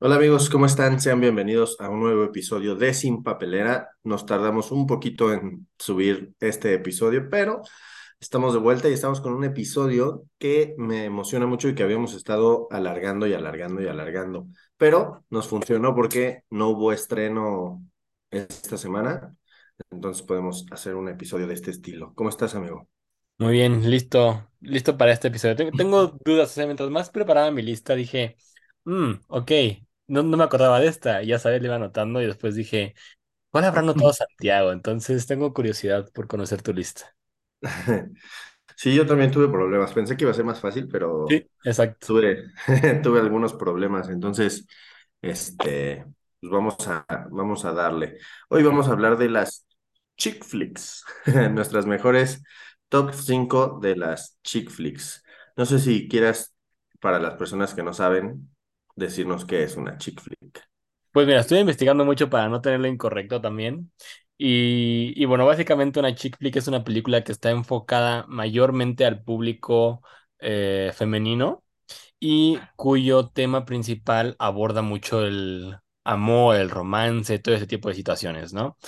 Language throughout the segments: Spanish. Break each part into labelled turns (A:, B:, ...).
A: Hola amigos, ¿cómo están? Sean bienvenidos a un nuevo episodio de Sin Papelera. Nos tardamos un poquito en subir este episodio, pero estamos de vuelta y estamos con un episodio que me emociona mucho y que habíamos estado alargando y alargando y alargando. Pero nos funcionó porque no hubo estreno esta semana, entonces podemos hacer un episodio de este estilo. ¿Cómo estás, amigo?
B: Muy bien, listo, listo para este episodio. Tengo, tengo dudas, o sea, mientras más preparaba mi lista, dije, "Mm, ok, no, no me acordaba de esta, ya sabes, le iba anotando y después dije, ¿cuál habrá anotado Santiago? Entonces tengo curiosidad por conocer tu lista.
A: Sí, yo también tuve problemas. Pensé que iba a ser más fácil, pero
B: Sí, exacto.
A: tuve, tuve algunos problemas. Entonces, este, pues vamos a, vamos a darle. Hoy vamos a hablar de las chick flicks, nuestras mejores top 5 de las chick flicks. No sé si quieras, para las personas que no saben, decirnos qué es una chick flick.
B: Pues mira, estoy investigando mucho para no tenerlo incorrecto también. Y, y bueno, básicamente una chick flick es una película que está enfocada mayormente al público eh, femenino y cuyo tema principal aborda mucho el amor, el romance, todo ese tipo de situaciones, ¿no?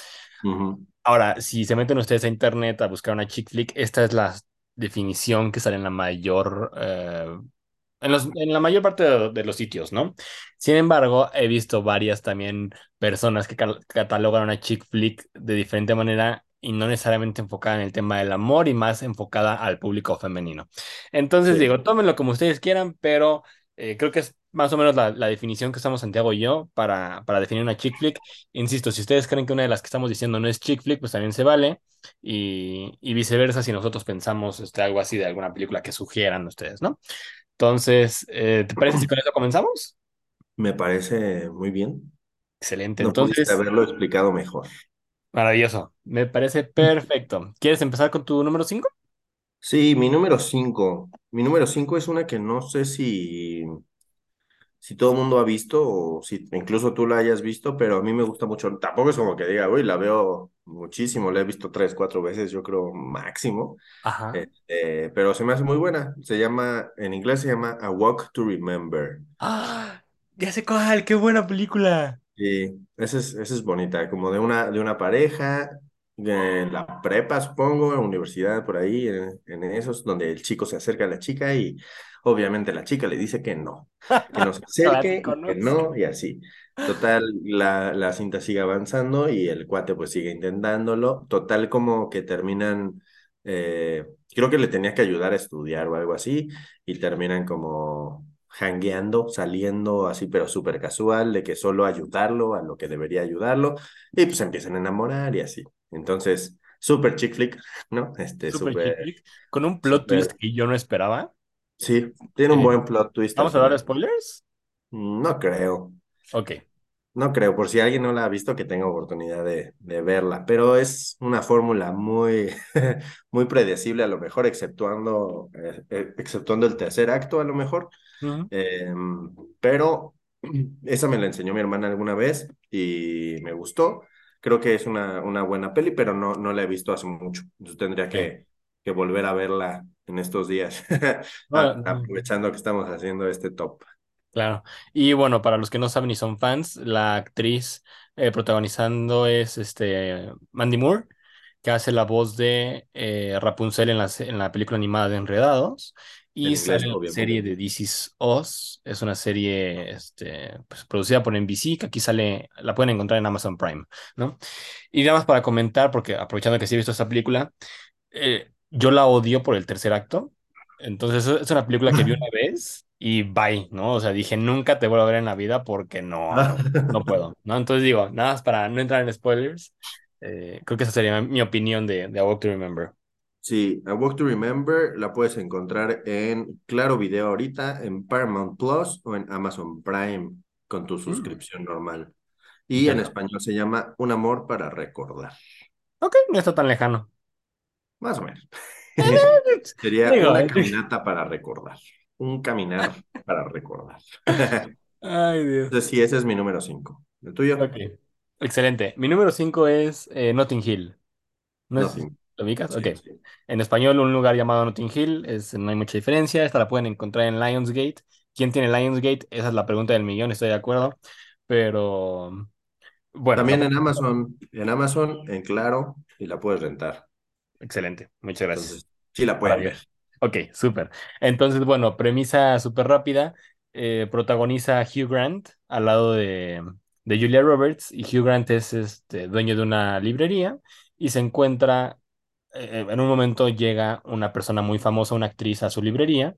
B: Ahora, si se meten ustedes a internet a buscar una chick flick, esta es la definición que sale en la mayor, eh, en los- en la mayor parte de, de los sitios, ¿no? Sin embargo, he visto varias también personas que catalogan una chick flick de diferente manera y no necesariamente enfocada en el tema del amor y más enfocada al público femenino. Entonces
A: Sí.
B: digo, tómenlo como ustedes quieran, pero eh, creo que es más o menos la, la definición que estamos Santiago y yo para, para definir una chick flick. Insisto, si ustedes creen que una de las que estamos diciendo no es chick flick, pues también se vale. Y, y viceversa si nosotros pensamos este, algo así de alguna película que sugieran ustedes, ¿no? Entonces, eh, ¿te parece si con eso comenzamos?
A: Me parece muy bien.
B: Excelente.
A: No pudiste
B: Entonces,
A: haberlo explicado mejor.
B: maravilloso. Me parece perfecto. ¿Quieres empezar con tu número 5?
A: Sí, mi número 5. Mi número 5 es una que no sé si, si todo el mundo ha visto o si incluso tú la hayas visto, pero a mí me gusta mucho. Tampoco es como que diga, uy, la veo muchísimo, la he visto tres, cuatro veces, yo creo máximo.
B: Ajá.
A: Este, pero se me hace muy buena. Se llama, en inglés se llama A Walk to Remember.
B: ¡Ah! Ya sé cuál, qué buena película.
A: Sí, esa es, esa es bonita, como de una, de una pareja, de la prepa, supongo, la universidad, por ahí, en, en esos, donde el chico se acerca a la chica y obviamente la chica le dice que no, que no se acerque
B: Clásico,
A: que
B: no,
A: y así. Total, la, la cinta sigue avanzando y el cuate pues sigue intentándolo. Total, como que terminan, eh, creo que le tenía que ayudar a estudiar o algo así, y terminan como hangueando, saliendo así, pero súper casual, de que solo ayudarlo a lo que debería ayudarlo, y pues empiezan a enamorar y así. Entonces, súper chick flick, ¿no? Este,
B: Super chick flick. Con un plot twist que yo no esperaba.
A: sí, tiene un
B: Eh,
A: buen plot twist
B: ¿vamos a dar
A: final.
B: spoilers?
A: No creo,
B: Ok.
A: no creo, por si alguien no la ha visto, que tenga oportunidad de, de verla, pero es una fórmula muy, muy predecible, a lo mejor, exceptuando, eh, eh, exceptuando el tercer acto, a lo mejor. Eh, pero esa me la enseñó mi hermana alguna vez y me gustó. Creo que es una, una buena peli, pero no, no la he visto hace mucho. Entonces tendría que, que volver a verla en estos días,
B: No,
A: A-
B: no,
A: aprovechando que estamos haciendo este top.
B: Claro. Y bueno, para los que no saben y son fans, la actriz eh, protagonizando es este Mandy Moore, que hace la voz de eh, Rapunzel en la, en la película animada de Enredados.
A: En
B: Y
A: inglés,
B: sale la serie de This Is Us. Es una serie este, pues, producida por NBC, que aquí sale, la pueden encontrar en Amazon Prime, ¿no? Y nada más para comentar, porque aprovechando que sí he visto esta película, eh, yo la odio por el tercer acto. Entonces es una película que vi una vez y bye, ¿no? O sea, dije, nunca te vuelvo a ver en la vida porque no, no, puedo, ¿no? Entonces digo, nada más para no entrar en spoilers, eh, creo que esa sería mi opinión de, de A Walk to Remember.
A: Sí, A Walk to Remember la puedes encontrar en Claro Video ahorita, en Paramount Plus o en Amazon Prime con tu
B: Mm,
A: suscripción normal. Y en español se llama Un amor para recordar.
B: Ok, no está tan lejano.
A: Más o menos. Sería
B: Digo,
A: una caminata para recordar. Un caminar para recordar.
B: ay Dios.
A: Entonces, sí, ese es mi número 5. ¿El tuyo?
B: Excelente. Mi número 5 es eh, Notting Hill. ¿No es, lo ubicas? Ok.
A: Sí.
B: En español, un lugar llamado Notting Hill, es, no hay mucha diferencia. Esta la pueden encontrar en Lionsgate. ¿quién tiene Lionsgate? Esa es la pregunta del millón, estoy de acuerdo. Pero bueno,
A: También en Amazon, en Amazon, en Claro, y la puedes rentar.
B: excelente. Muchas gracias.
A: Entonces, sí la pueden ver.
B: Ok, súper. Entonces, bueno, premisa súper rápida. eh, protagoniza Hugh Grant al lado de, de Julia Roberts y Hugh Grant es este, dueño de una librería y se encuentra, eh, en un momento llega una persona muy famosa, una actriz a su librería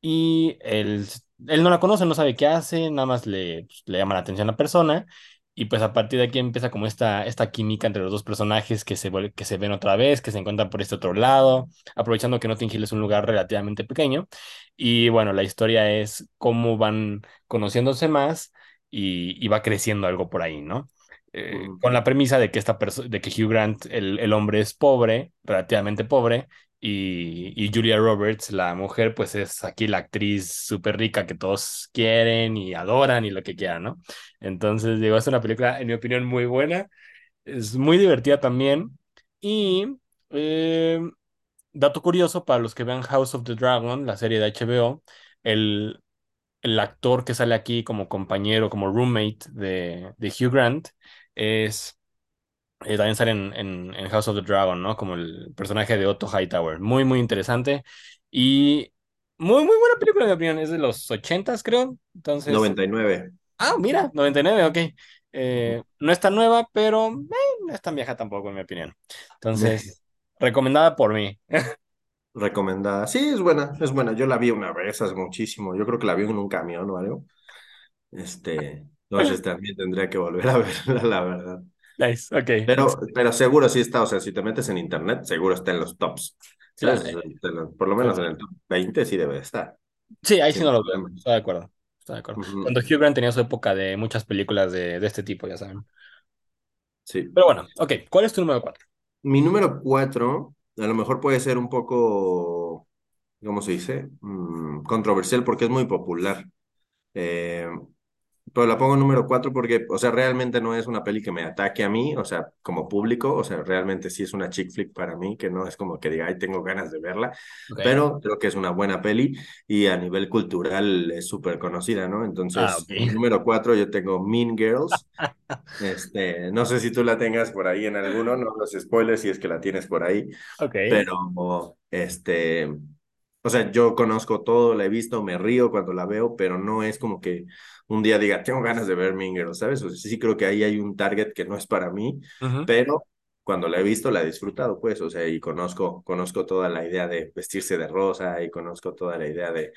B: y él, él no la conoce, no sabe qué hace, nada más le, pues, le llama la atención a la persona y pues a partir de aquí empieza como esta, esta química entre los dos personajes que se, que se ven otra vez, que se encuentran por este otro lado, aprovechando que Notting Hill es un lugar relativamente pequeño y bueno, la historia es cómo van conociéndose más y, y va creciendo algo por ahí, ¿no? Eh, con la premisa de que esta de que Hugh Grant, el, el hombre es pobre, relativamente pobre, y, y Julia Roberts, la mujer, pues es aquí la actriz súper rica que todos quieren y adoran y lo que quieran, ¿no? Entonces, digo, es una película, en mi opinión, muy buena, es muy divertida también. Y eh, dato curioso para los que vean House of the Dragon, la serie de HBO, el, el actor que sale aquí como compañero, como roommate de, de Hugh Grant, es eh, también sale en, en, en House of the Dragon, ¿no? Como el personaje de Otto Hightower. Muy, muy interesante. Y muy, muy buena película, en mi opinión. Es de los ochentas, creo. Entonces,
A: 99.
B: ah, mira, 99, ok. Eh, no es tan nueva, pero eh, no es tan vieja tampoco, en mi opinión. Entonces, recomendada por mí.
A: Recomendada. Sí, es buena, es buena. Yo la vi una vez hace muchísimo. Yo creo que la vi en un camión o algo. Este, entonces también tendría que volver a verla, la verdad.
B: Nice, ok.
A: Pero, pero seguro sí está, o sea, si te metes en internet, seguro está en los tops.
B: Eh,
A: Por lo menos en el top 20 sí debe estar,
B: Sí, ahí sí
A: sin
B: no lo veo. Estoy de acuerdo. Estoy de acuerdo. Cuando Hugh Grant tenía su época de muchas películas de, de este tipo, ya saben.
A: Sí.
B: Pero bueno, ok. ¿Cuál es tu número cuatro?
A: Mi número 4, a lo mejor puede ser un poco, ¿cómo se dice? Mm, controversial porque es muy popular. Eh, Pero la pongo número cuatro porque, o sea, realmente no es una peli que me ataque a mí, o sea, como público, o sea, realmente sí es una chick flick para mí, que no es como que diga, ay, tengo ganas de verla,
B: Ok.
A: pero creo que es una buena peli y a nivel cultural es súper conocida, ¿no?
B: Ah,
A: Entonces,
B: ok.
A: en número cuatro yo tengo Mean Girls, este, no sé si tú la tengas por ahí en alguno, no los spoilers si es que la tienes por ahí,
B: Ok.
A: pero, este, o sea, yo conozco todo, la he visto, me río cuando la veo, pero no es como que un día diga, tengo ganas de ver Mean Girls, ¿sabes? O sea, sí creo que ahí hay un target que no es para mí,
B: Ujú.
A: pero cuando la he visto la he disfrutado, pues, o sea, y conozco, conozco toda la idea de vestirse de rosa y conozco toda la idea de,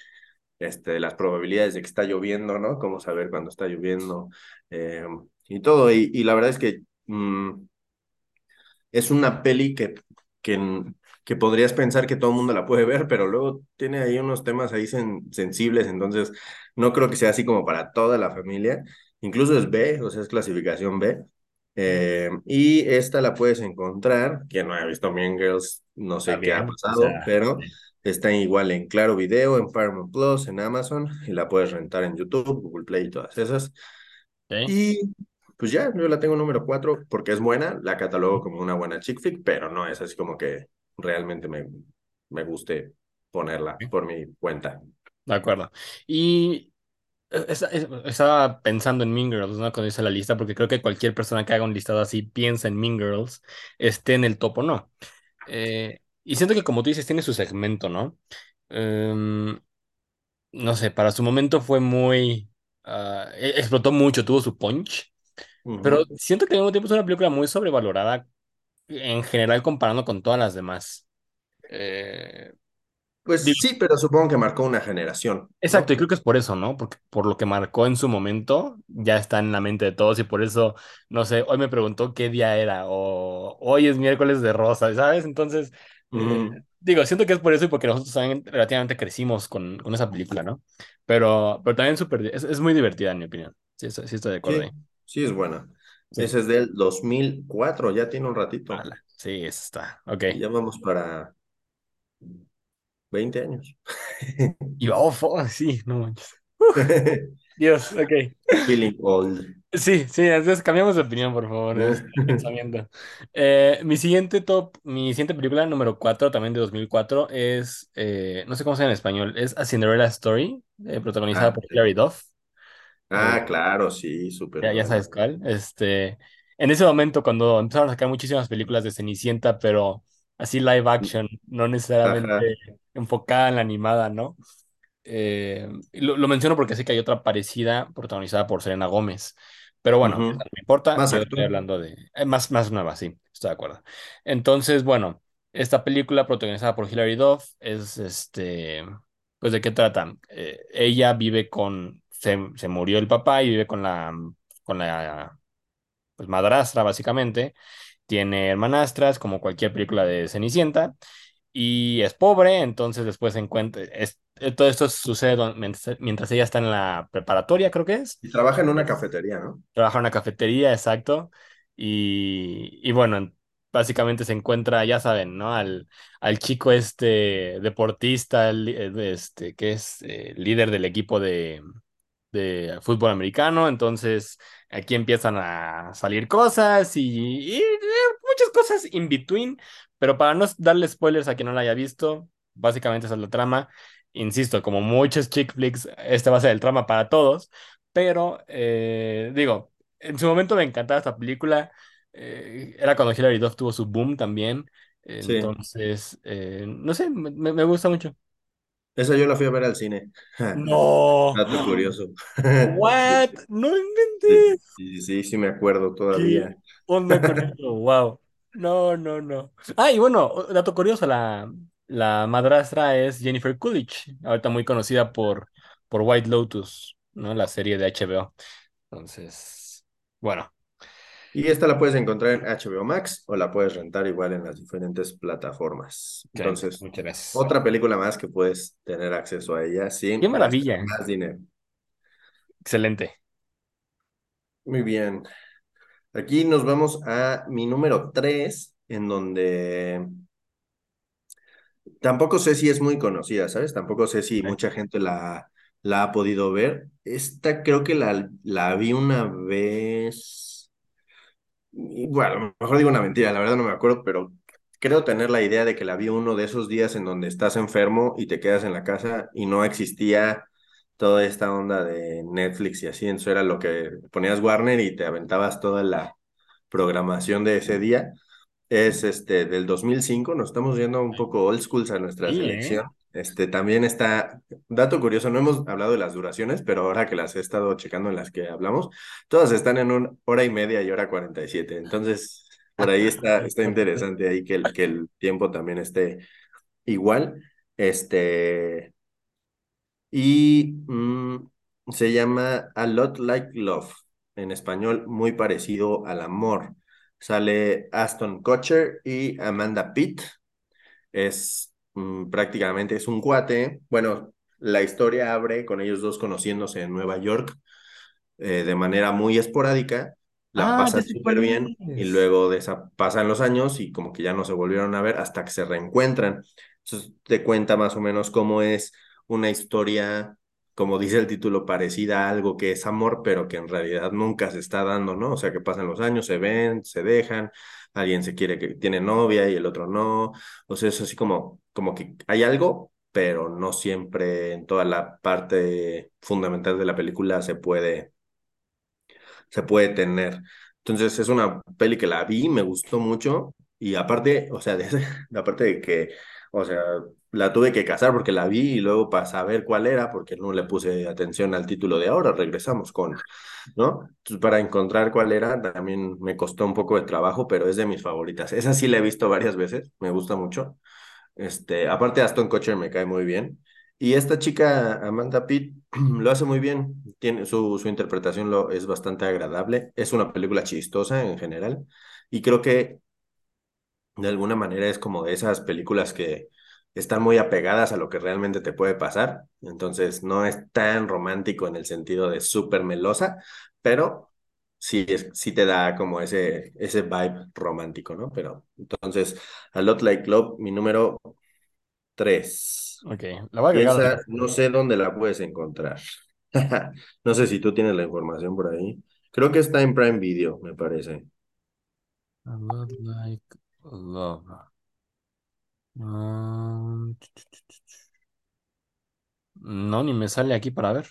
A: este, las probabilidades de que está lloviendo, ¿no? Cómo saber cuando está lloviendo eh, y todo. Y, y la verdad es que... mm, es una peli que, que, que podrías pensar que todo el mundo la puede ver, pero luego tiene ahí unos temas ahí sen- sensibles, entonces no creo que sea así como para toda la familia. Incluso es B, o sea, es clasificación B. Eh, y esta la puedes encontrar, quien no haya visto Mean Girls, no sé qué ha
B: bien. O
A: pasado,
B: sea,
A: pero está igual en Claro Video, en Paramount Plus, en Amazon, y la puedes rentar en YouTube, Google Play y todas esas.
B: ok.
A: Y pues ya, yo la tengo número 4 porque es buena, la catalogo como una buena chick flick, pero no es así como que realmente me, me guste ponerla por mi cuenta.
B: De acuerdo. Y esa- es- estaba pensando en Mean Girls, ¿no? Cuando hice la lista, porque creo que cualquier persona que haga un listado así piensa en Mean Girls, esté en el top o no. Eh, y siento que, como tú dices, tiene su segmento, ¿no? Em, no sé, para su momento fue muy... e- explotó mucho, tuvo su punch, pero siento que al mismo tiempo es una película muy sobrevalorada en general comparando con todas las demás. Eh,
A: Pues sí, pero supongo que marcó una generación,
B: Exacto, y
A: ¿no?
B: creo que es por eso, ¿no? Porque por lo que marcó en su momento, ya está en la mente de todos y por eso, no sé, hoy me preguntó qué día era o hoy es miércoles de rosa, ¿sabes? Entonces, eh,
A: Ujú.
B: digo, siento que es por eso y porque nosotros también relativamente crecimos con, con esa película, ¿no? Pero, pero también súper, es, es muy divertida en mi opinión. Sí, estoy- sí estoy de acuerdo ahí.
A: sí es buena.
B: Sí,
A: Ese es del 2004, ya tiene un ratito.
B: ala, sí, está, ok.
A: Y ya vamos para 20 años.
B: Y oh, fo- sí, no manches. Dios, ok.
A: Feeling old.
B: Sí, sí, entonces cambiamos de opinión, por favor, pensamiento. Eh, mi siguiente top, mi siguiente película, número 4, también de 2004, es, eh, no sé cómo se llama en español, es A Cinderella Story, eh, protagonizada
A: Ah,
B: por
A: sí.
B: Hilary Duff.
A: Ah, claro, sí, súper
B: ya, ya sabes cuál. Este, en ese momento, cuando empezaron a sacar muchísimas películas de Cenicienta, pero así live action, no
A: Ajá.
B: necesariamente enfocada en la animada, ¿no? Eh, lo, lo menciono porque sé que hay otra parecida protagonizada por Selena Gómez. Pero bueno, no me importa.
A: Más
B: Yo estoy
A: actual.
B: hablando de eh, más, más nueva, sí, estoy de acuerdo. Entonces, bueno, esta película protagonizada por Hilary Duff es este. Pues de qué trata? Eh, ella vive con. Se, se murió el papá y vive con la, con la pues, madrastra, básicamente. Tiene hermanastras, como cualquier película de Cenicienta y es pobre, entonces después se encuentra, es- eh, todo esto sucede mientras, mientras ella está en la preparatoria, creo que es,
A: Y trabaja en una cafetería, ¿no?
B: trabaja en una cafetería, exacto, y, y bueno, básicamente se encuentra, ya saben, ¿no? Al, al chico este deportista, el- este, que es eh, líder del equipo de, de fútbol americano, entonces aquí empiezan a salir cosas y, y, eh, muchas cosas in between, pero para no darle spoilers a quien no la haya visto, básicamente esa es la trama. Insisto, como muchos chick flicks, este va a ser el trama para todos, pero eh, digo, en su momento me encantaba esta película, eh, era cuando Hilary Duff tuvo su boom también,
A: Sí.
B: entonces, eh, no sé, me gusta mucho.
A: Esa yo la fui a ver al cine.
B: No.
A: Dato curioso.
B: What? No
A: Sí,
B: inventes.
A: sí, sí, sí me acuerdo
B: ¿Qué
A: todavía.
B: onda con eso? Wow. No, no, no. Ah, y bueno, dato curioso, la, la madrastra es Jennifer Coolidge, ahorita muy conocida por, por White Lotus, ¿no? La serie de HBO. Entonces, bueno,
A: Y esta la puedes encontrar en HBO Max o la puedes rentar igual en las diferentes plataformas. Entonces,
B: Muchas gracias.
A: otra película más que puedes tener acceso a ella sin
B: maravilla.
A: más dinero.
B: Excelente.
A: Muy bien. Aquí nos vamos a mi número 3, en donde tampoco sé si es muy conocida, ¿sabes? Tampoco sé si mucha gente la, la ha podido ver. Esta creo que la, la vi una vez. Bueno, a lo mejor digo una mentira, la verdad no me acuerdo, pero creo tener la idea de que la vi uno de esos días en donde estás enfermo y te quedas en la casa y no existía toda esta onda de Netflix y así, eso era lo que ponías Warner y te aventabas toda la programación de ese día. Es este del 2005, nos estamos yendo un poco old schools a nuestra
B: Sí, ¿eh?
A: Este también está, dato curioso, no hemos hablado de las duraciones, pero ahora que las he estado checando en las que hablamos, todas están en una hora y media y hora 47. Entonces, por ahí está, está interesante ahí que el, que el tiempo también esté igual. Este, y mm, se llama A Lot Like Love, en español muy parecido al amor. Sale Aston Kutcher y Amanda Pitt. Es mm, prácticamente es un cuate. Bueno, la historia abre con ellos dos conociéndose en Nueva York eh, de manera muy esporádica, la
B: Ah,
A: pasan súper bien y luego de esa pasan los años y como que ya no se volvieron a ver hasta que se reencuentran. Entonces te cuenta más o menos cómo es una historia, como dice el título, parecida a algo que es amor, pero que en realidad nunca se está dando, ¿no? O sea, que pasan los años, se ven, se dejan, alguien se quiere que tiene novia y el otro no. O sea, es así como, como que hay algo, pero no siempre en toda la parte fundamental de la película se puede se puede tener. Entonces es una peli que la vi, me gustó mucho y aparte, o sea, de ese- aparte de que, o sea, la tuve que cazar porque la vi y luego para saber cuál era, porque no le puse atención al título de ahora, regresamos con, ¿no? Entonces, para encontrar cuál era también me costó un poco de trabajo, pero es de mis favoritas. Esa sí la he visto varias veces, me gusta mucho. Este, aparte Aston Kutcher me cae muy bien. Y esta chica, Amanda Pitt, lo hace muy bien. Tiene, su, su interpretación lo, es bastante agradable. Es una película chistosa en general. Y creo que de alguna manera es como de esas películas que están muy apegadas a lo que realmente te puede pasar. Entonces no es tan romántico en el sentido de súper melosa, pero sí, es, sí te da como ese, ese vibe romántico, ¿no? Pero entonces, A Lot Like Love, mi número Tres.
B: Ok, la voy a agregar
A: esa no sé dónde la puedes encontrar. No sé si tú tienes la información por ahí. Creo que está en Prime Video, me parece.
B: A lot like love. Um, no, ni me sale aquí para ver.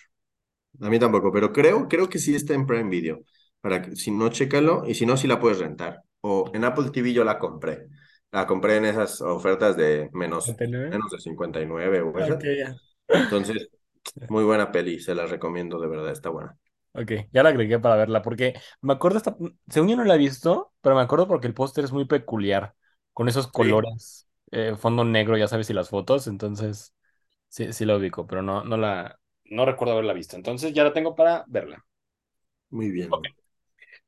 A: A mí tampoco, pero creo, creo que sí está en Prime Video. Para que, si no, chécalo, y si no, sí la puedes rentar. O en Apple TV yo la compré. La compré en esas ofertas de menos,
B: 39.
A: menos de 59 o
B: Ok,
A: esas.
B: ya.
A: Entonces, muy buena peli, se la recomiendo, de verdad, está buena.
B: Ok, ya la agregué para verla, porque me acuerdo esta, según yo no la he visto, pero me acuerdo porque el póster es muy peculiar, con esos
A: Sí,
B: colores, eh, fondo negro, ya sabes, y las fotos, entonces sí, sí la ubico, pero no, no la, no recuerdo haberla visto, entonces ya la tengo para verla.
A: muy
B: Ok,
A: bien.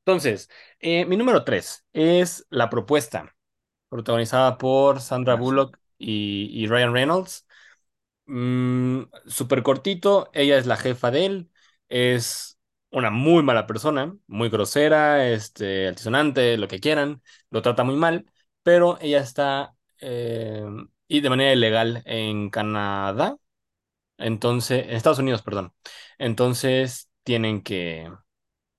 B: Entonces, eh, mi número tres es La Propuesta, protagonizada por Sandra. Bullock y, y Ryan Reynolds. Mm, súper cortito, ella es la jefa de él, es una muy mala persona, muy grosera, este, altisonante, lo que quieran, lo trata muy mal, pero ella está eh, y de manera ilegal en Canadá, entonces, en Estados Unidos, perdón. Entonces tienen que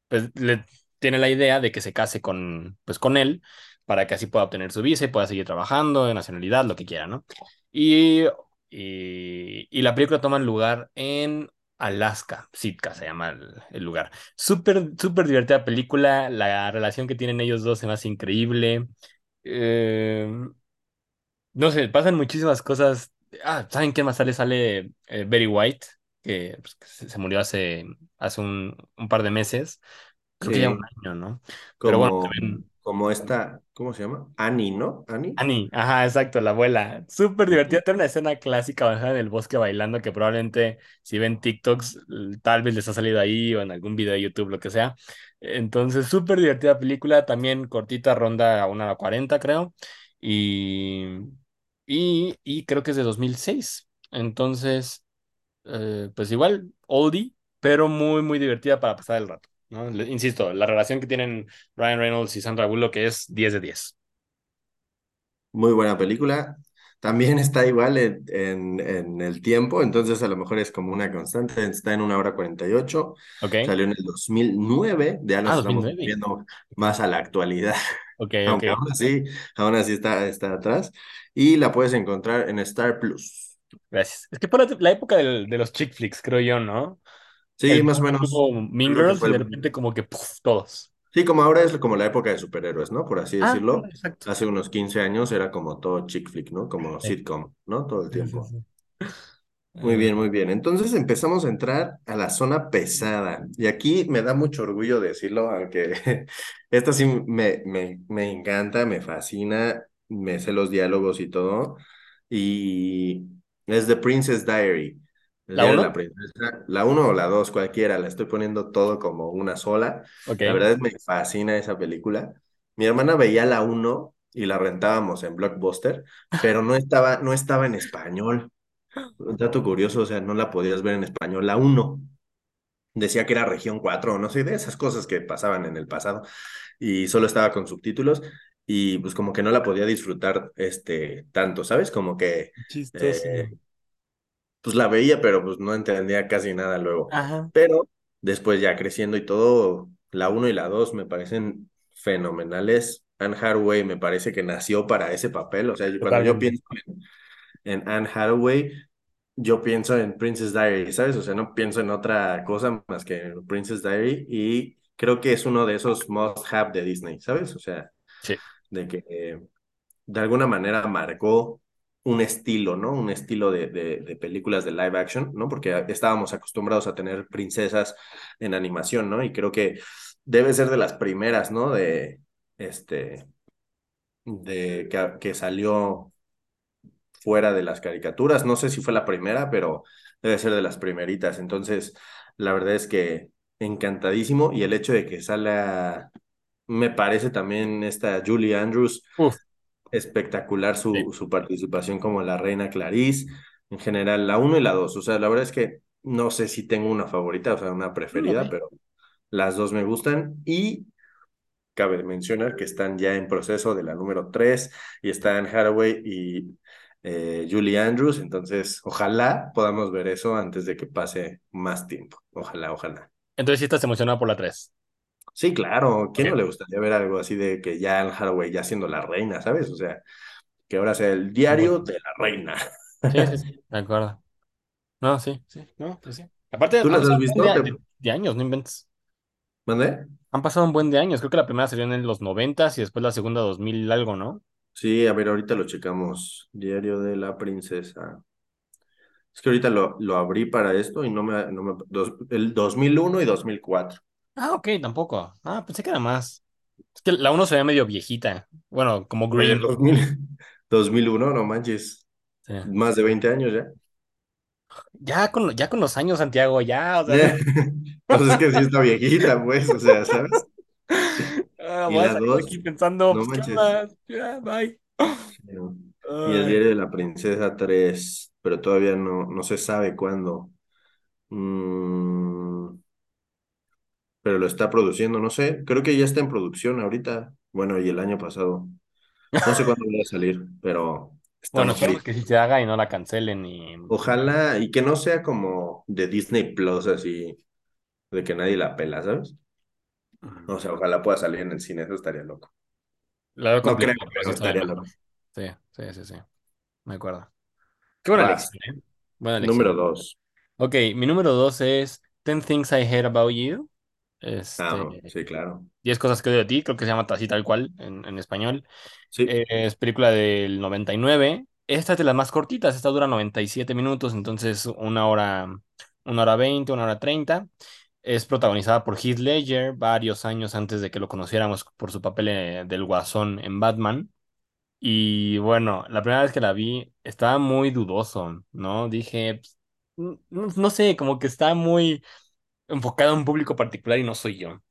B: pues le tiene la idea de que se case con, pues, con él para que así pueda obtener su visa y pueda seguir trabajando, de nacionalidad, lo que quiera, ¿no? Y, y, y la película toma lugar en Alaska, Sitka se llama el, el lugar. Súper, súper divertida película, la relación que tienen ellos dos se me hace increíble. Eh, no sé, pasan muchísimas cosas. Ah, ¿saben quién más sale? Sale eh, Betty White, que, pues, que se murió hace, hace un, un par de meses. Creo que ya un
A: Sí,
B: año, ¿no? Pero bueno,
A: como,
B: también
A: como esta, ¿cómo se llama? Annie, ¿no? Annie.
B: Annie, ajá, exacto, la abuela. Súper divertida. Tiene una escena clásica bajada en el bosque bailando que probablemente si ven TikToks, tal vez les ha salido ahí o en algún video de YouTube, lo que sea. Entonces, súper divertida película, también cortita, ronda a una hora cuarenta, creo. Y, y, y creo que es de 2006. Entonces, eh, pues igual, oldie, pero muy, muy divertida para pasar el rato, ¿no? Insisto, la relación que tienen Ryan Reynolds y Sandra Bullock es 10 de 10.
A: Muy buena película. También está igual en, en, en el tiempo, entonces a lo mejor es como una constante. Está en una hora 48.
B: ¿Ok?
A: Salió en el 2009. Ya
B: Ah,
A: nos
B: mil
A: estamos
B: nueve
A: viendo más a la actualidad,
B: Ok, ok.
A: aunque aún así, aún así está, está atrás. Y la puedes encontrar en Star Plus.
B: Gracias. Es que fue la, la época del- de los chick flicks, creo yo, ¿no?
A: Sí,
B: El
A: más o menos.
B: tuvo Mean Girls y de
A: el...
B: repente como que ¡puf! todos.
A: Sí, como ahora es como la época de superhéroes, ¿no? Por así
B: Ah,
A: decirlo.
B: exacto.
A: Hace unos 15 años era como todo chick flick, ¿no? Como
B: Sí,
A: sitcom, ¿no? Todo el
B: sí, sí.
A: tiempo.
B: sí.
A: Muy
B: Ah,
A: bien, muy bien. Entonces empezamos a entrar a la zona pesada. Y aquí me da mucho orgullo decirlo, aunque esta sí me, me, me encanta, me fascina, me sé los diálogos y todo. Y es The Princess Diary, el
B: ¿la
A: diario de la
B: uno?
A: La o la dos, cualquiera, la estoy poniendo todo como una sola. La
B: Ok.
A: verdad es que me fascina esa película. Mi hermana veía la uno y la rentábamos en Blockbuster, pero no estaba, no estaba en español. Un dato curioso, o sea, no la podías ver en español. La uno decía que era región 4 o no sé, de esas cosas que pasaban en el pasado y solo estaba con subtítulos y pues como que no la podía disfrutar este tanto, ¿sabes? Como que
B: Chistoso.
A: eh, pues la veía, pero pues no entendía casi nada luego.
B: Ajá,
A: Pero después ya creciendo y todo, la uno y la 2 me parecen fenomenales. Anne Hathaway me parece que nació para ese papel, o sea, cuando yo pienso en, en Anne Hathaway, yo pienso en Princess Diary, ¿sabes? O sea, no pienso en otra cosa más que en Princess Diary y creo que es uno de esos must-have de Disney, ¿sabes? O sea,
B: Sí,
A: de que eh, de alguna manera marcó un estilo, ¿no? Un estilo de, de, películas de live action, ¿no? Porque estábamos acostumbrados a tener princesas en animación, ¿no? Y creo que debe ser de las primeras, ¿no? De, este, de que, salió fuera de las caricaturas. No sé si fue la primera, pero debe ser de las primeritas. Entonces, la verdad es que encantadísimo y el hecho de que salga, me parece también esta Julie Andrews, espectacular
B: sí.
A: su, su participación como la reina Clarice, en general la uno y la dos O sea, la verdad es que no sé si tengo una favorita, o sea, una preferida, pero las dos me gustan y Cabe mencionar que están ya en proceso de la número 3 y están Hathaway y eh, Julie Andrews, entonces ojalá podamos ver eso antes de que pase más tiempo. Ojalá, ojalá.
B: Entonces sí estás emocionado por la tres
A: Sí, claro, ¿quién no le gustaría ver algo así de que ya Anne Hathaway ya siendo la reina, ¿sabes? O sea, que ahora sea el diario de la reina.
B: sí, sí, sí, de acuerdo. No, sí, sí, no, pues sí. Aparte,
A: ¿Tú las has visto?
B: de,
A: ¿Te
B: de- de años, no inventes.
A: mandé?
B: Han pasado un buen de años. Creo que la primera salió en los noventas y después la segunda dos mil algo, ¿no?
A: Sí, a ver, ahorita lo checamos. Diario de la princesa. Es que ahorita lo, lo abrí para esto y no me, no me dos- el 2001 y 2004.
B: Ah, ok, tampoco. Ah, pensé que era más. Es que la uno se ve medio viejita. Bueno, como Green.
A: 2000, 2001, no manches,
B: Sí.
A: más de 20 años ya.
B: Ya con, ya con los años, Santiago, ya, o sea.
A: Pues es que sí está viejita, pues, o sea, ¿sabes?
B: Ah,
A: Y
B: voy a
A: la
B: salir de aquí pensando,
A: no
B: pues, ¿qué? Ya, bye.
A: ¿no? Y el diario de la princesa 3, pero todavía no, no se sabe cuándo. Mm, pero lo está produciendo, no sé. Creo que ya está en producción ahorita. Bueno, y el año pasado. No sé cuándo va a salir, pero
B: Bueno, esperemos que sí se haga y no la cancelen y...
A: Ojalá, y que no sea como de Disney Plus, así, de que nadie la pela, ¿sabes? O sea, ojalá pueda salir en el cine, eso estaría loco.
B: La veo
A: No creo,
B: pero sí
A: pero
B: estaría
A: loco.
B: Sí, sí, sí, sí. Me acuerdo. Qué buena
A: Vas,
B: elección, ¿eh? Buena
A: número dos.
B: Ok, mi número dos es Ten Things I Hate About You.
A: Ah,
B: Este,
A: sí, claro.
B: 10 cosas que odio de ti, creo que se llama así tal cual en, en español.
A: Sí.
B: Eh, es película del 99. Esta es de las más cortitas, esta dura 97 minutos, entonces una hora, una hora 20, una hora 30. Es protagonizada por Heath Ledger, varios años antes de que lo conociéramos por su papel eh, del Guasón en Batman. Y bueno, la primera vez que la vi estaba muy dudoso, ¿no? Dije, no, no sé, como que está muy enfocado a un público particular y no soy yo.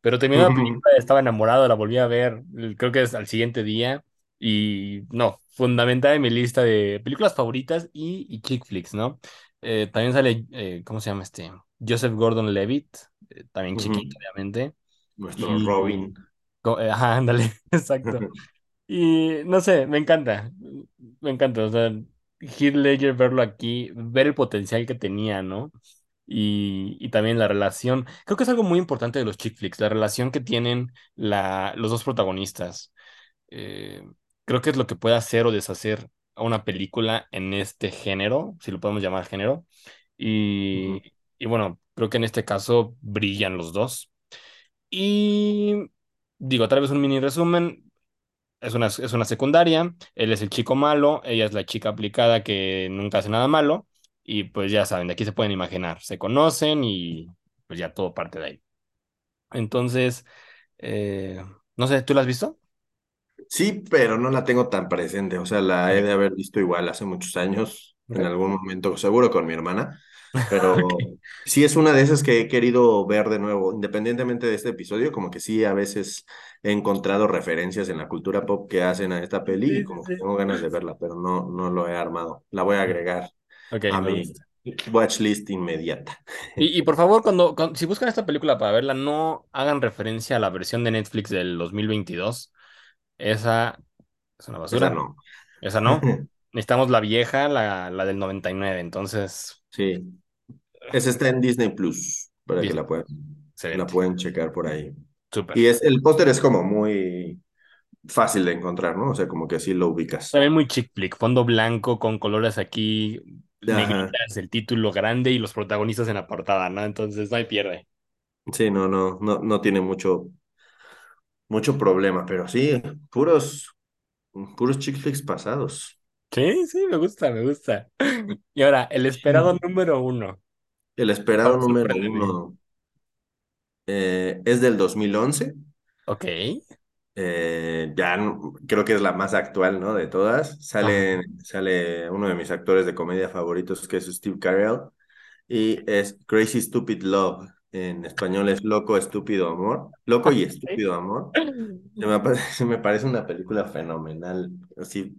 B: Pero terminó la película, estaba enamorado, la volví a ver, creo que es al siguiente día. Y no, fundamental en mi lista de películas favoritas y, y chick flicks, ¿no? Eh, también sale, eh, ¿cómo se llama este? Joseph Gordon-Levitt, eh, también chiquito, obviamente.
A: Nuestro
B: Y,
A: Robin.
B: eh, ajá, ándale, exacto. Y no sé, me encanta, me encanta, o sea, Heath Ledger verlo aquí, ver el potencial que tenía, ¿no? Y, y también la relación, creo que es algo muy importante de los chick flicks, la relación que tienen la, los dos protagonistas. Eh, creo que es lo que puede hacer o deshacer a una película en este género, si lo podemos llamar género. Y, y bueno, creo que en este caso brillan los dos. Y digo, tal vez un mini resumen. Es una, es una secundaria, él es el chico malo, ella es la chica aplicada que nunca hace nada malo, y pues ya saben, de aquí se pueden imaginar, se conocen y pues ya todo parte de ahí. Entonces, eh, no sé, ¿tú la has visto?
A: Sí, pero no la tengo tan presente. O sea, la he de haber visto igual hace muchos años, en algún momento, seguro con mi hermana. Pero sí es una de esas que he querido ver de nuevo, independientemente de este episodio, como que sí a veces he encontrado referencias en la cultura pop que hacen a esta peli y como que tengo ganas de verla, pero no, no lo he armado. La voy a agregar
B: Ok,
A: a
B: gusta.
A: watchlist inmediata.
B: Y, y por favor, cuando, cuando- si buscan esta película para verla, no hagan referencia a la versión de Netflix del 2022. Esa es una
A: Esa
B: basura.
A: no.
B: Esa no. Necesitamos la vieja, la, la del 99. Entonces,
A: Sí, esa está en Disney Plus, para que la puedan, la pueden checar por ahí.
B: Súper.
A: Y es, el póster es como muy fácil de encontrar, ¿no? O sea, como que así lo ubicas.
B: También muy chick flick. Fondo blanco con colores aquí. Negritas, el título grande y los protagonistas en la portada, ¿no? Entonces no hay pierde.
A: Sí, no, no, no, no tiene mucho, mucho problema, pero sí, puros, puros chick flicks pasados.
B: Sí, sí, me gusta, me gusta. Y ahora, el esperado
A: Sí.
B: número uno.
A: El esperado número uno eh, es del 2011.
B: Ok.
A: Eh, ya creo que es la más actual, ¿no? De todas.
B: Ajá.
A: Sale, sale uno de mis actores de comedia favoritos, que es Steve Carell, y es Crazy Stupid Love. En español es Loco, Estúpido Amor. Loco y Estúpido Amor. Se me, se me parece una película fenomenal, así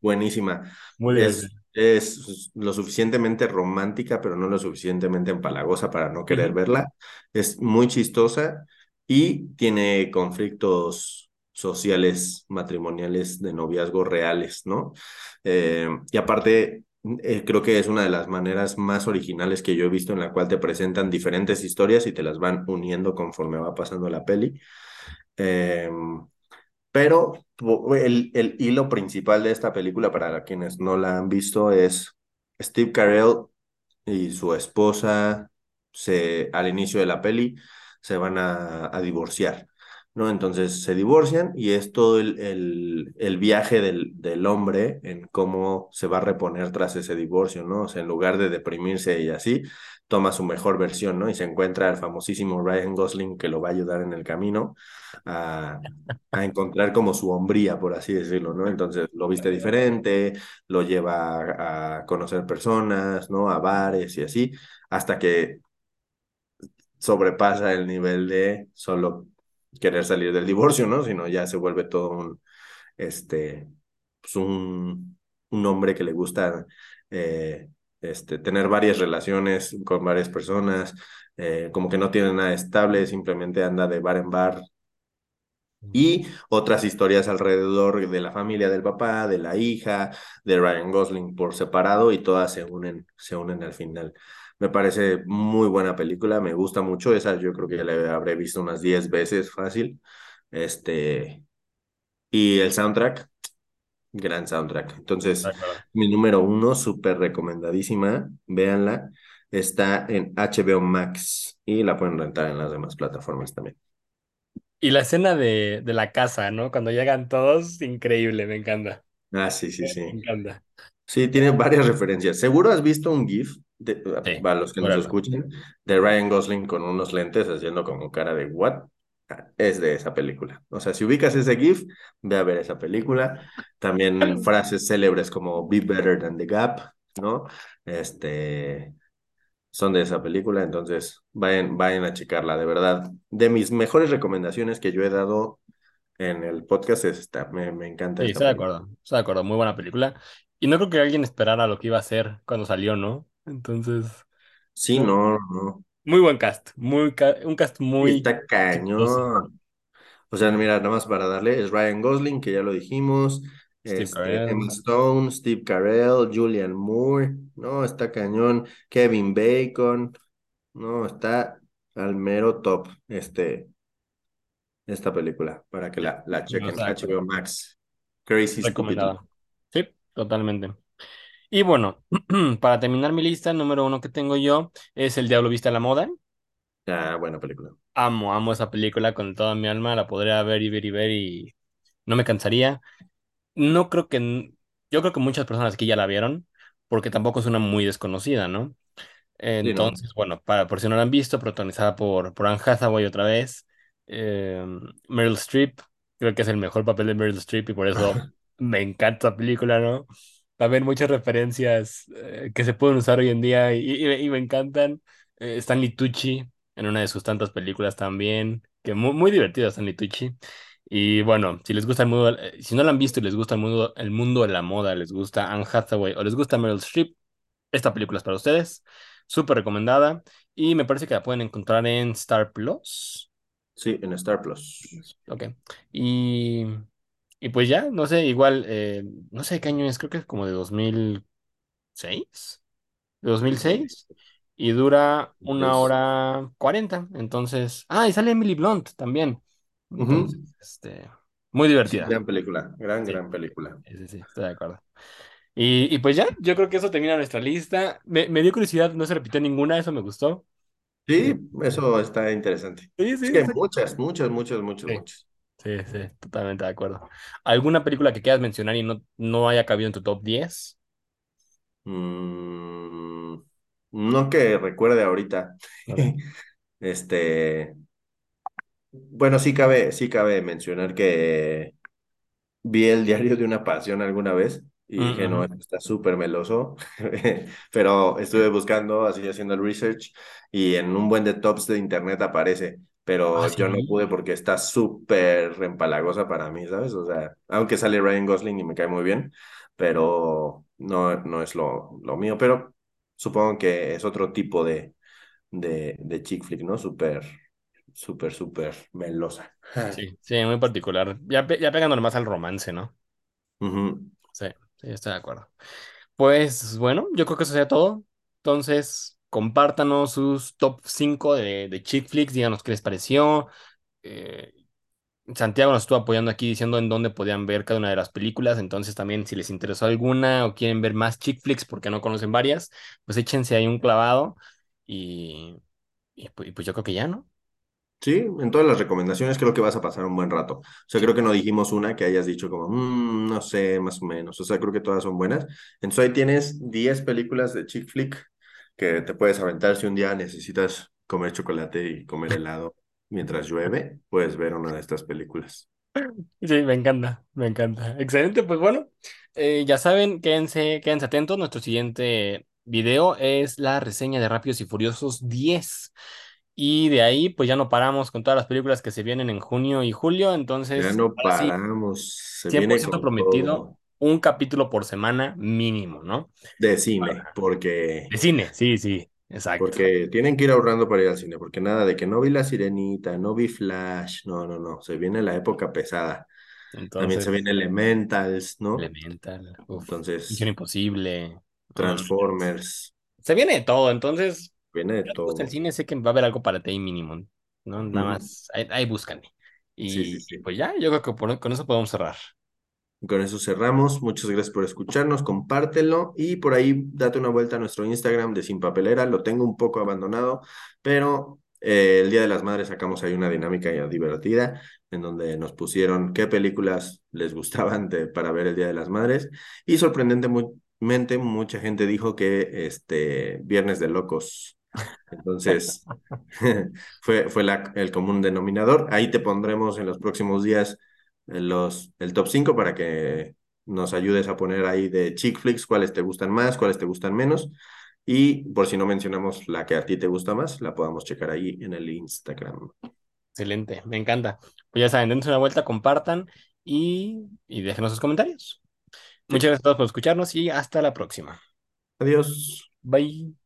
A: buenísima.
B: Muy
A: Es,
B: divertido.
A: es lo suficientemente romántica, pero no lo suficientemente empalagosa para no querer verla. Es muy chistosa y tiene conflictos sociales, matrimoniales, de noviazgo reales, ¿no? Eh, y aparte eh, creo que es una de las maneras más originales que yo he visto en la cual te presentan diferentes historias y te las van uniendo conforme va pasando la peli. Em, pero el, el hilo principal de esta película, para quienes no la han visto, es Steve Carell y su esposa se, al inicio de la peli se van a, a divorciar. ¿no? Entonces se divorcian y es todo el, el, el viaje del, del, hombre en cómo se va a reponer tras ese divorcio, ¿no? O sea, en lugar de deprimirse y así, toma su mejor versión, ¿no? Y se encuentra al famosísimo Ryan Gosling que lo va a ayudar en el camino a, a encontrar como su hombría, por así decirlo, ¿no? Entonces lo viste diferente, lo lleva a, a conocer personas, ¿no? A bares y así, hasta que sobrepasa el nivel de solo querer salir del divorcio, ¿no? Sino ya se vuelve todo un, este, pues un, un hombre que le gusta eh, este, tener varias relaciones con varias personas, eh, como que no tiene nada estable, simplemente anda de bar en bar. Y otras historias alrededor de la familia del papá, de la hija, de Ryan Gosling por separado y todas se unen, se unen al final. Me parece muy buena película, me gusta mucho. Esa yo creo que ya la habré visto unas 10 veces fácil. Este, y el soundtrack, gran soundtrack. Entonces, mi número uno, súper recomendadísima, véanla. Está en HBO Max y la pueden rentar en las demás plataformas también.
B: Y la escena de, de la casa, ¿no? Cuando llegan todos, increíble, me encanta.
A: Ah, sí, sí, sí.
B: Me encanta.
A: Sí, tiene varias referencias. Seguro has visto un GIF de,
B: Sí,
A: para los que nos escuchen, de Ryan Gosling con unos lentes haciendo como cara de what? Ah, Es de esa película. O sea, si ubicas ese GIF, ve a ver esa película. También frases célebres como Be Better Than the Gap, ¿no? Este, son de esa película, entonces vayan, vayan a checarla, de verdad. De mis mejores recomendaciones que yo he dado en el podcast es esta. Me, me encanta
B: Sí, estoy de acuerdo. Estoy de acuerdo. Muy buena película. Y no creo que alguien esperara lo que iba a hacer cuando salió, ¿no? Entonces,
A: Sí, no, no.
B: muy buen cast. Muy ca- un cast muy
A: está cañón. O sea, mira, nada más para darle, es Ryan Gosling, que ya lo dijimos,
B: Steve
A: este, Emma. Stone, Steve Carell, Julian Moore, no, está cañón, Kevin Bacon, no, está al mero top, este, esta película, para que la, la
B: no
A: chequen,
B: de
A: HBO. Max, Crazy
B: Recomendada. Sí, totalmente. Y bueno, para terminar mi lista, el número uno que tengo yo es El Diablo Viste a la Moda.
A: Ah, buena película.
B: Amo, amo esa película con toda mi alma. La podría ver y ver y ver y no me cansaría. No creo que... Yo creo que muchas personas aquí ya la vieron, porque tampoco es una muy desconocida, ¿no?
A: Sí, no.
B: Entonces, bueno, para, por si no la han visto, protagonizada por, por Anne Hathaway otra vez, eh, Meryl Streep, creo que es el mejor papel de Meryl Streep y por eso me encanta la película, ¿no? También muchas referencias eh, que se pueden usar hoy en día y, y- y me encantan. Eh, Stanley Tucci en una de sus tantas películas también, que muy, muy divertida Stanley Tucci. Y bueno, si les gusta el mundo, eh, si no la han visto y les gusta el mundo, el mundo de la moda, les gusta Anne Hathaway o les gusta Meryl Streep, esta película es para ustedes. Súper recomendada. Y me parece que la pueden encontrar en Star Plus.
A: Sí, en Star Plus.
B: Ok. Y, y pues ya, no sé, igual, eh, no sé qué año es, creo que es como de dos mil seis De dos mil
A: Ujú.
B: seis Y dura una hora cuarenta Entonces, ah, y sale Emily Blunt también. Entonces, este, muy
A: Sí,
B: divertida.
A: gran película, gran,
B: Sí,
A: gran película.
B: sí, sí, sí, estoy de acuerdo. Y, y pues ya, yo creo que eso termina nuestra lista. Me, me dio curiosidad, no se repitió ninguna, eso me gustó.
A: Sí,
B: Eh,
A: eso está interesante.
B: Sí, sí,
A: Es que hay muchas, muchas, muchas, muchas,
B: Sí,
A: muchas.
B: Sí, sí, totalmente de acuerdo. ¿Alguna película que quieras mencionar y no, no haya cabido en tu top diez
A: Mm, no que recuerde ahorita. Este, bueno, sí cabe, sí cabe mencionar que Vi el diario de una pasión alguna vez y
B: Mm,
A: dije, no,
B: ujú.
A: esto está súper meloso, pero estuve buscando, así haciendo el research y en un buen de tops de internet aparece,
B: Ah,
A: pero yo no pude porque está súper empalagosa para mí, ¿sabes? O sea, aunque sale Ryan Gosling y me cae muy bien, pero no, no es lo, lo mío, pero supongo que es otro tipo de, de, de chick flick, ¿no? Súper, súper, súper melosa.
B: Sí, sí, muy particular. Ya, ya pegándole más al romance, ¿no? Sí, sí, estoy de acuerdo. Pues bueno, yo creo que eso sería todo. Entonces, compártanos sus top 5 de, de chick flicks, díganos qué les pareció. Eh, Santiago nos estuvo apoyando aquí diciendo en dónde podían ver cada una de las películas, entonces también si les interesó alguna o quieren ver más chick flicks porque no conocen varias, pues échense ahí un clavado y, y pu- y pues yo creo que ya, ¿no?
A: Sí, en todas las recomendaciones creo que vas a pasar un buen rato. O sea, creo que no dijimos una que hayas dicho como, "Mm, no sé, más o menos. O sea, creo que todas son buenas. Entonces ahí tienes 10 películas de chick flick que te puedes aventar si un día necesitas comer chocolate y comer helado mientras llueve, puedes ver una de estas películas.
B: Sí, me encanta, me encanta. Excelente, pues bueno, eh, ya saben, quédense, quédense atentos. Nuestro siguiente video es la reseña de Rápidos y Furiosos 10. Y de ahí, pues ya no paramos con todas las películas que se vienen en junio y julio.
A: Ya
B: Entonces,
A: no
B: ahora sí,
A: paramos, se viene
B: ciento
A: con
B: prometido,
A: todo
B: un capítulo por semana mínimo, ¿no?
A: de cine, porque
B: De cine, sí, sí, exacto.
A: Porque tienen que ir ahorrando para ir al cine, porque nada de que no vi La Sirenita, no vi Flash, no, no, no, se viene la época pesada. También se
B: Entonces,
A: viene Elementals, ¿no?
B: Elemental, uf, Misión
A: Entonces,
B: Imposible. no, no, no.
A: Transformers,
B: Se viene de todo, entonces,
A: viene de
B: gusta el
A: todo.
B: cine, sé que va a haber algo para ti mínimo, ¿no? Nada
A: Ujú.
B: más, ahí, ahí búscame.
A: Sí, sí,
B: Y, y
A: sí.
B: pues ya, yo creo que por- con eso podemos cerrar.
A: Con eso cerramos. Muchas gracias por escucharnos. Compártelo y por ahí date una vuelta a nuestro Instagram de Sin Papelera. Lo tengo un poco abandonado, pero eh, el Día de las Madres sacamos ahí una dinámica divertida en donde nos pusieron qué películas les gustaban de- para ver el Día de las Madres y sorprendentemente mucha gente dijo que este Viernes de Locos. Entonces, fue, fue la- el común denominador. Ahí te pondremos en los próximos días los, el top 5 para que nos ayudes a poner ahí de chick flicks cuáles te gustan más, cuáles te gustan menos. Y por si no mencionamos la que a ti te gusta más, la podamos checar ahí en el Instagram.
B: Excelente, me encanta. Pues ya saben, dense una vuelta, compartan y, y déjenos sus comentarios. Muchas gracias a todos por escucharnos y hasta la próxima.
A: Adiós.
B: Bye.